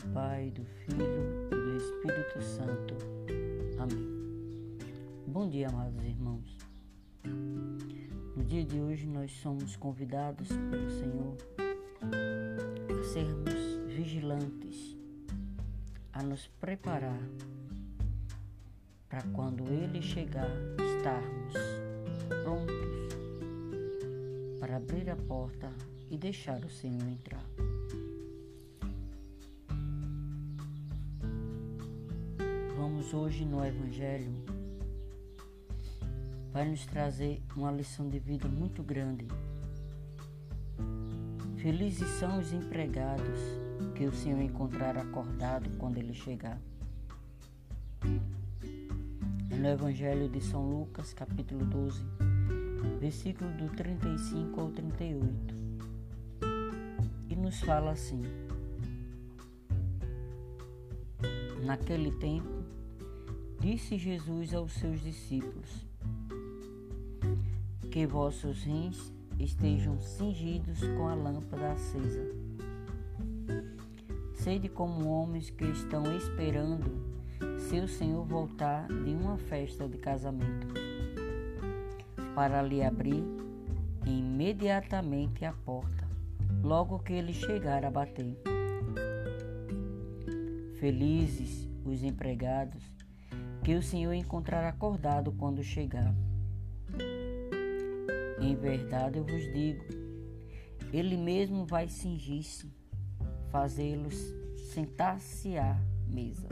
do Pai, do Filho e do Espírito Santo. Amém. Bom dia, amados irmãos. No dia de hoje, nós somos convidados pelo Senhor a sermos vigilantes, a nos preparar para quando Ele chegar, estarmos prontos para abrir a porta e deixar o Senhor entrar. Hoje no Evangelho vai nos trazer uma lição de vida muito grande. Felizes são os empregados que o Senhor encontrar acordado quando ele chegar. É no Evangelho de São Lucas, capítulo 12, versículo do 35 ao 38. E nos fala assim: Naquele tempo, disse Jesus aos seus discípulos: que vossos rins estejam cingidos com a lâmpada acesa. Sede como homens que estão esperando seu Senhor voltar de uma festa de casamento, para lhe abrir imediatamente a porta, logo que ele chegar a bater. Felizes os empregados que o Senhor encontrar acordado quando chegar. Em verdade eu vos digo, ele mesmo vai cingir-se, fazê-los sentar-se à mesa.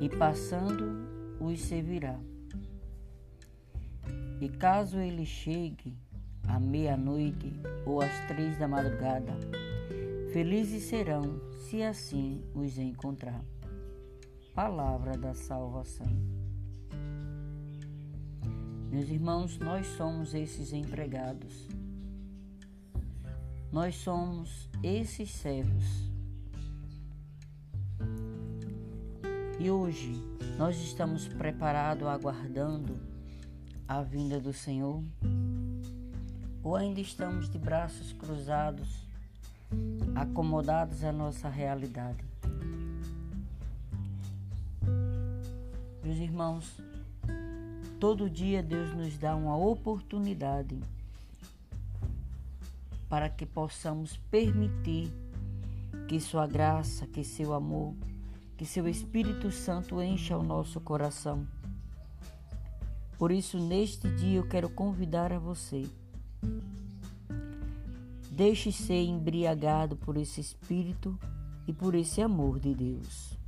E passando, os servirá. E caso ele chegue à meia-noite ou às três da madrugada, felizes serão se assim os encontrar. Palavra da salvação. Meus irmãos, nós somos esses empregados. Nós somos esses servos. E hoje nós estamos preparados, aguardando a vinda do Senhor? Ou ainda estamos de braços cruzados, acomodados à nossa realidade? Meus irmãos, Todo dia Deus nos dá uma oportunidade para que possamos permitir que Sua graça, que Seu amor, que Seu Espírito Santo encha o nosso coração. Por isso, neste dia, eu quero convidar a você. Deixe ser embriagado por esse Espírito e por esse amor de Deus.